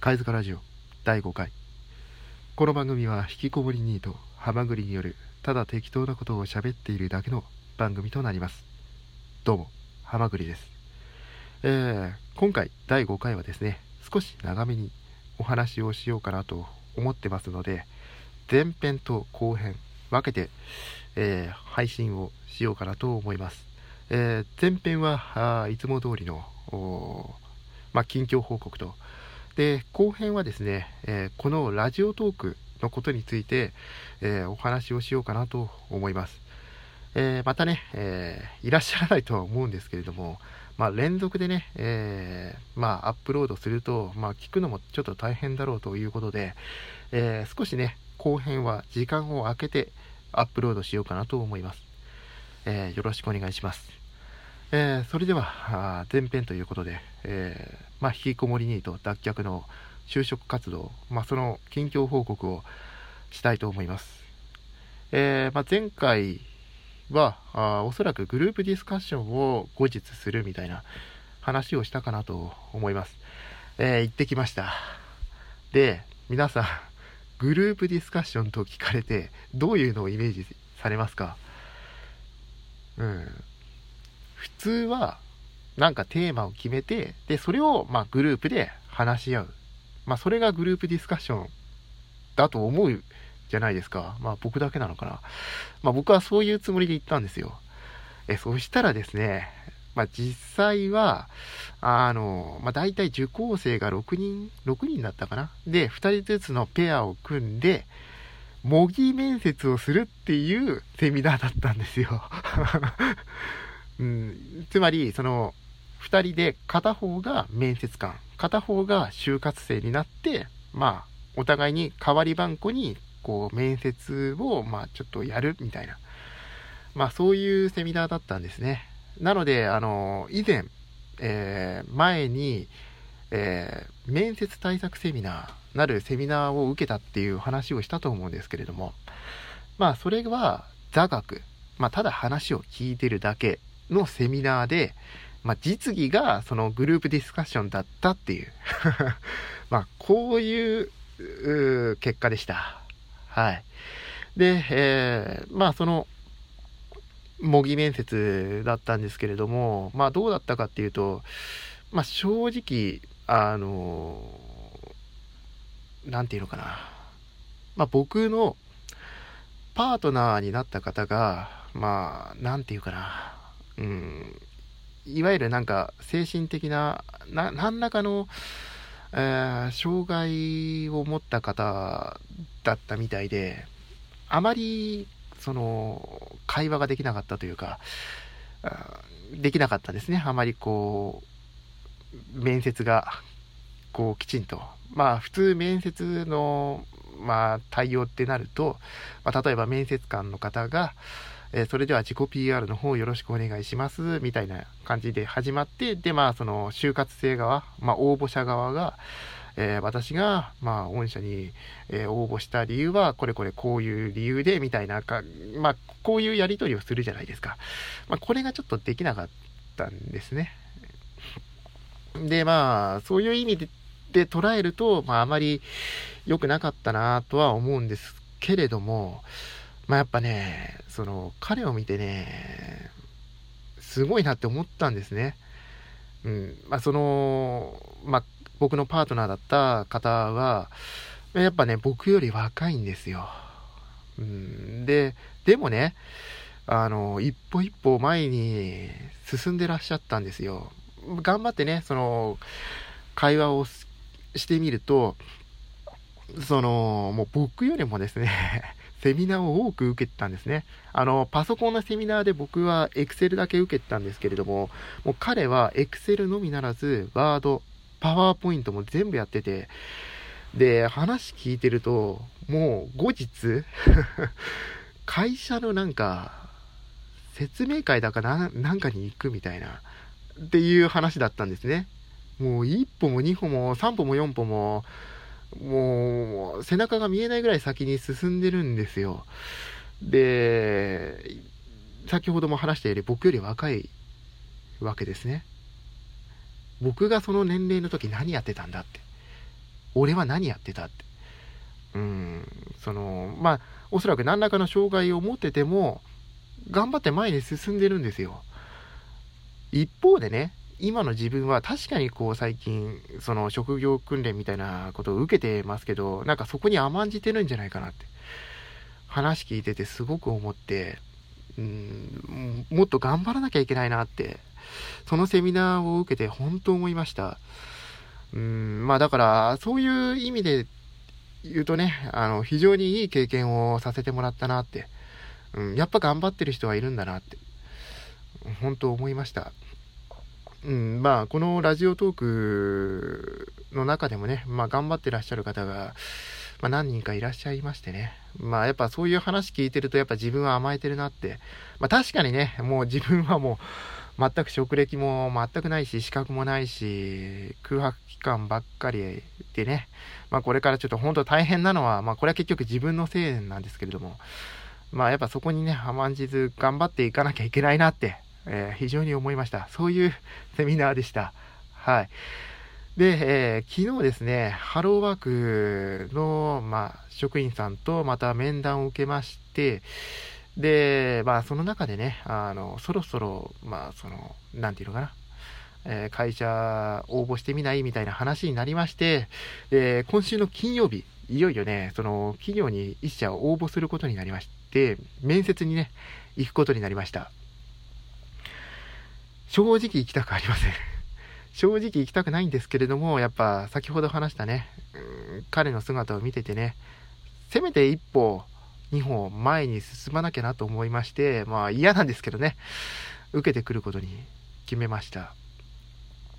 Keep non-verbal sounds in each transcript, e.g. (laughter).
貝塚ラジオ第5回。この番組は引きこもりニートハマグリによるただ適当なことを喋っているだけの番組となります。どうもハマグリです。えー、今回第5回はですね少し長めにお話をしようかなと思ってますので前編と後編分けて、えー、配信をしようかなと思います、えー、前編はあいつも通りのまあ、近況報告とで後編はですね、えこのラジオトークのことについて、えお話をしようかなと思います、えまたね、えいらっしゃらないとは思うんですけれども、まあ、連続でね、えー、まあ、アップロードすると、まあ、聞くのもちょっと大変だろうということで、えー、少しね、後編は時間を空けてアップロードしようかなと思います。えー、よろしくお願いします。えそれでは、前編ということで、えまあ、引きこもりニート脱却の就職活動、まあ、その近況報告をしたいと思います。えまあ、前回はあおそらくグループディスカッションを後日するみたいな話をしたかなと思います。え、行ってきました。で、皆さん、グループディスカッションと聞かれて、どういうのをイメージされますか？うん。普通は、なんかテーマを決めて、で、それを、まあ、グループで話し合う。まあ、それがグループディスカッションだと思うじゃないですか。まあ僕だけなのかな。まあ僕はそういうつもりで行ったんですよ。え、そしたらですね、まあ実際は、あの、まあ大体受講生が6人、6人だったかな。で、2人ずつのペアを組んで、模擬面接をするっていうセミナーだったんですよ。うん、つまり、その、2人で片方が面接官、片方が就活生になって、まあ、お互いに代わり番号にこう、面接を、まあ、ちょっとやるみたいな。まあ、そういうセミナーだったんですね。なので、あの、以前、えー、前に、えー、面接対策セミナーなるセミナーを受けたっていう話をしたと思うんですけれども、まあ、それは座学、まあ、ただ話を聞いてるだけのセミナーで、まあ、実技がそのグループディスカッションだったっていう (laughs) まあ、こういう結果でした。はい。で、えー、まあその、模擬面接だったんですけれども、まあどうだったかっていうと、まあ正直、あの、なんていうのかな。まあ僕のパートナーになった方が、まあ、なんていうかな。うん、いわゆるなんか精神的な、何らかの、えー、障害を持った方だったみたいで、あまり、その、会話ができなかったというか、できなかったですね。あまりこう、面接が、こう、きちんと。まあ、普通面接の、まあ、対応ってなると、まあ、例えば面接官の方が、え、それでは自己 PR の方よろしくお願いします、みたいな感じで始まって、で、まあ、その、就活生側、まあ、応募者側が、えー、私が、まあ、御社に、えー、応募した理由は、これこれこういう理由で、みたいなか、まあ、こういうやり取りをするじゃないですか。まあ、これがちょっとできなかったんですね。で、まあ、そういう意味でで捉えると、まあ、あまり良くなかったなとは思うんですけれども、まあやっぱね、その、彼を見てね、すごいなって思ったんですね。うん。まあその、まあ僕のパートナーだった方は、やっぱね、僕より若いんですよ。うん。で、でもね、あの、一歩一歩前に進んでらっしゃったんですよ。頑張ってね、その、会話をしてみると、その、もう僕よりもですねセミナーを多く受けてたんですね。あの、パソコンのセミナーで僕は Excel だけ受けてたんですけれども、もう彼は Excel のみならず、Word、パワーポイントも全部やってて、で、話聞いてると、もう後日 (laughs) 会社のなんか、説明会だかな、なんかに行くみたいな、っていう話だったんですね。もう一歩も二歩も三歩も四歩も、もう、背中が見えないぐらい先に進んでるんですよ。で、先ほども話したより僕より若いわけですね。僕がその年齢の時何やってたんだって。俺は何やってたって。うん、その、まあ、おそらく何らかの障害を持ってても、頑張って前に進んでるんですよ。一方でね、今の自分は確かにこう最近、その職業訓練みたいなことを受けてますけど、なんかそこに甘んじてるんじゃないかなって。話聞いててすごく思って、うん、もっと頑張らなきゃいけないなって、そのセミナーを受けて本当思いました。うん、まあだから、そういう意味で言うとね、あの、非常にいい経験をさせてもらったなって、うん、やっぱ頑張ってる人はいるんだなって、本当思いました。うん、まあ、このラジオトークの中でもね、まあ、頑張ってらっしゃる方が、まあ、何人かいらっしゃいましてね。まあ、やっぱそういう話聞いてると、やっぱ自分は甘えてるなって。まあ、確かにね、もう自分はもう、全く職歴も全くないし、資格もないし、空白期間ばっかりでね、まあこれからちょっと本当大変なのは、まあこれは結局自分のせいなんですけれども、まあやっぱそこにね、甘んじず頑張っていかなきゃいけないなって、えー、非常に思いました。そういうセミナーでした。はい。で、えー、昨日ですね、ハローワークの、まあ、職員さんとまた面談を受けまして、で、まあ、その中でね、あの、そろそろ、まあ、その、なんていうのかな、えー、会社応募してみないみたいな話になりまして、で、今週の金曜日、いよいよね、その、企業に一社応募することになりまして、面接にね、行くことになりました。正直行きたくありません。(laughs) 正直行きたくないんですけれども、やっぱ先ほど話したね、彼の姿を見ててね、せめて一歩、二歩前に進まなきゃなと思いまして、まあ嫌なんですけどね、受けてくることに決めました。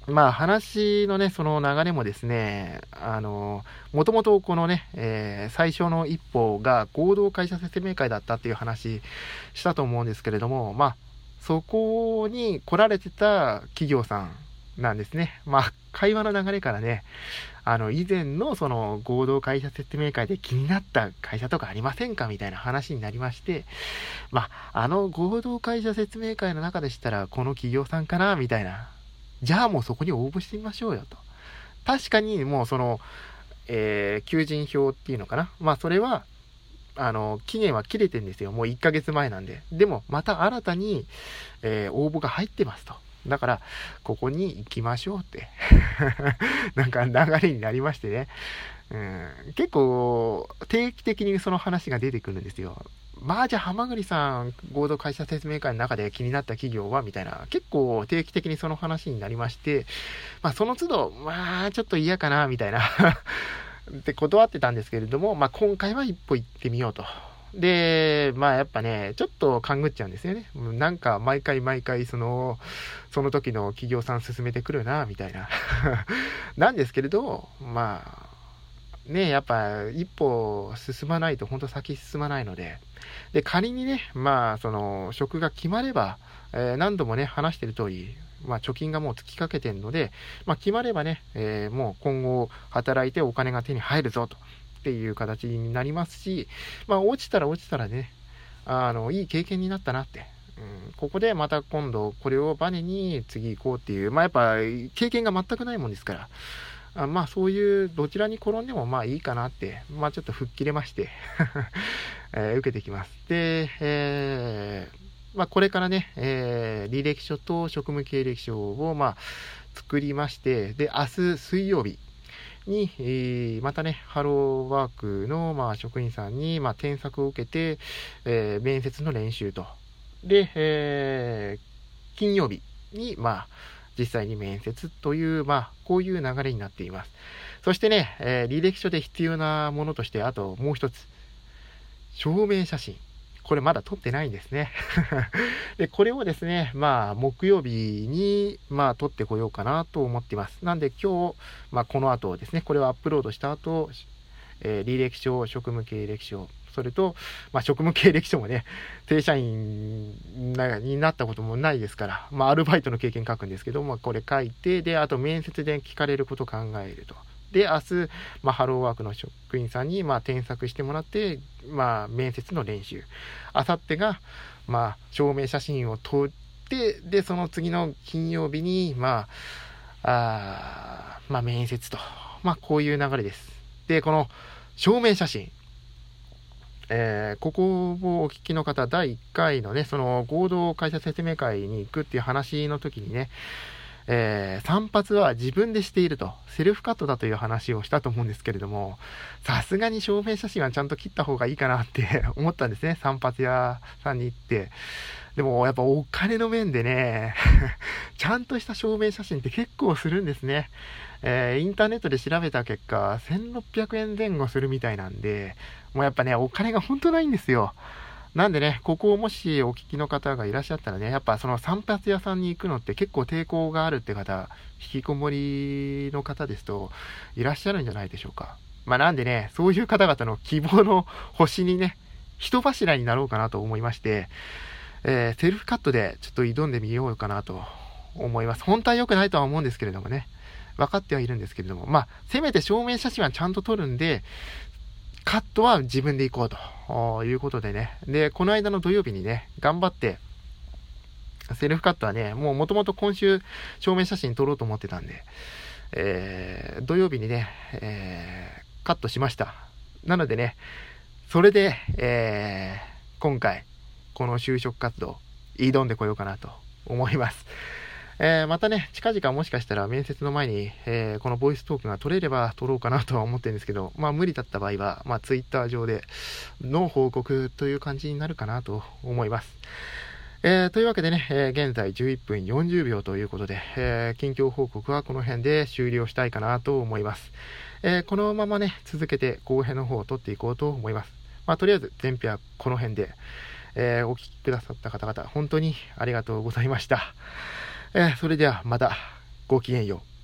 まあ話のね、その流れもですね、あの、もともとこのね、えー、最初の一歩が合同会社説明会だったっていう話したと思うんですけれども、まあそこに来られてた企業さんなんですね。まあ、会話の流れからね、あの、以前のその合同会社説明会で気になった会社とかありませんかみたいな話になりまして、まあ、あの合同会社説明会の中でしたら、この企業さんかなみたいな。じゃあもうそこに応募してみましょうよと。確かにもうその、えー、求人票っていうのかなまあ、それは、あの、期限は切れてんですよ。もう1ヶ月前なんで。でも、また新たに、えー、応募が入ってますと。だから、ここに行きましょうって (laughs) なんか流れになりましてね。うん、結構、定期的にその話が出てくるんですよ。まあじゃあ、浜栗さん、合同会社説明会の中で気になった企業はみたいな、結構定期的にその話になりまして、まあその都度、まあちょっと嫌かな、みたいな (laughs) で、断ってたんですけれども、まあ、今回は一歩行ってみようと。で、まあやっぱね、ちょっと勘ぐっちゃうんですよね。なんか毎回毎回その、その時の企業さん進めてくるな、みたいな。(laughs) なんですけれど、まあ、ね、やっぱ一歩進まないと本当先進まないので、で、仮にね、まあ、その、職が決まれば、えー、何度もね、話してる通り、まあ、貯金がもう尽きかけてるので、まあ、決まればね、えー、もう今後働いてお金が手に入るぞとっていう形になりますし、まあ、落ちたら落ちたらね、あの、いい経験になったなって。うん、ここでまた今度これをバネに次行こうっていう、まあやっぱ経験が全くないもんですから、あまあそういうどちらに転んでもまあいいかなって、まあちょっと吹っ切れまして (laughs) えー、受けてきます。で、えーまあ、これからね、えー、履歴書と職務経歴書を、まあ、作りまして、で、明日水曜日に、えー、またね、ハローワークの、まあ、職員さんに、まあ、添削を受けて、えー、面接の練習と。で、えー、金曜日に、まあ、実際に面接という、まあ、こういう流れになっています。そしてね、えー、履歴書で必要なものとして、あともう一つ、証明写真。これまだ撮ってないんですね。(laughs) で、これをですね、まあ、木曜日に、まあ、撮ってこようかなと思っています。なんで今日、まあ、この後ですね、これをアップロードした後、えー、履歴書、職務経歴書、それと、まあ、職務経歴書もね、正社員になったこともないですから、まあ、アルバイトの経験書くんですけども、これ書いて、で、あと面接で聞かれること考えると。で、明日、まあ、ハローワークの職員さんに、まあ、添削してもらって、まあ、面接の練習。あさってが、まあ、証明写真を撮って、で、その次の金曜日に、まあ、あまあ、面接とまあ、こういう流れです。で、この証明写真。えー、ここをお聞きの方、第1回のね、その合同会社説明会に行くっていう話の時にね、えー、散髪は自分でしていると、セルフカットだという話をしたと思うんですけれども、さすがに証明写真はちゃんと切った方がいいかなって (laughs) 思ったんですね。散髪屋さんに行って。でもやっぱお金の面でね、(laughs) ちゃんとした証明写真って結構するんですね。えー、インターネットで調べた結果、1600円前後するみたいなんで、もうやっぱね、お金が本当ないんですよ。なんでね、ここをもしお聞きの方がいらっしゃったらね、やっぱその散髪屋さんに行くのって結構抵抗があるって方、引きこもりの方ですといらっしゃるんじゃないでしょうか。まあなんでね、そういう方々の希望の星にね、人柱になろうかなと思いまして、えー、セルフカットでちょっと挑んでみようかなと思います。本当は良くないとは思うんですけれどもね。分かってはいるんですけれども、まあ、せめて証明写真はちゃんと撮るんで、カットは自分で行こうということでね。で、この間の土曜日にね、頑張って、セルフカットはね、もう元々今週証明写真撮ろうと思ってたんで、えー、土曜日にね、えー、カットしました。なのでね、それで、えー、今回、この就職活動、挑んでこようかなと思います。えー、またね、近々もしかしたら面接の前に、えー、このボイストークが取れれば取ろうかなとは思ってるんですけど、(laughs) まあ無理だった場合は、まあツイッター上での報告という感じになるかなと思います。えー、というわけでね、えー、現在11分40秒ということで、えー、近況報告はこの辺で終了したいかなと思います。えこのままね、続けて後編の方を取っていこうと思います。まあ、とりあえず前編はこの辺で、えお聴きくださった方々、本当にありがとうございました。えー、それではまたごきげんよう。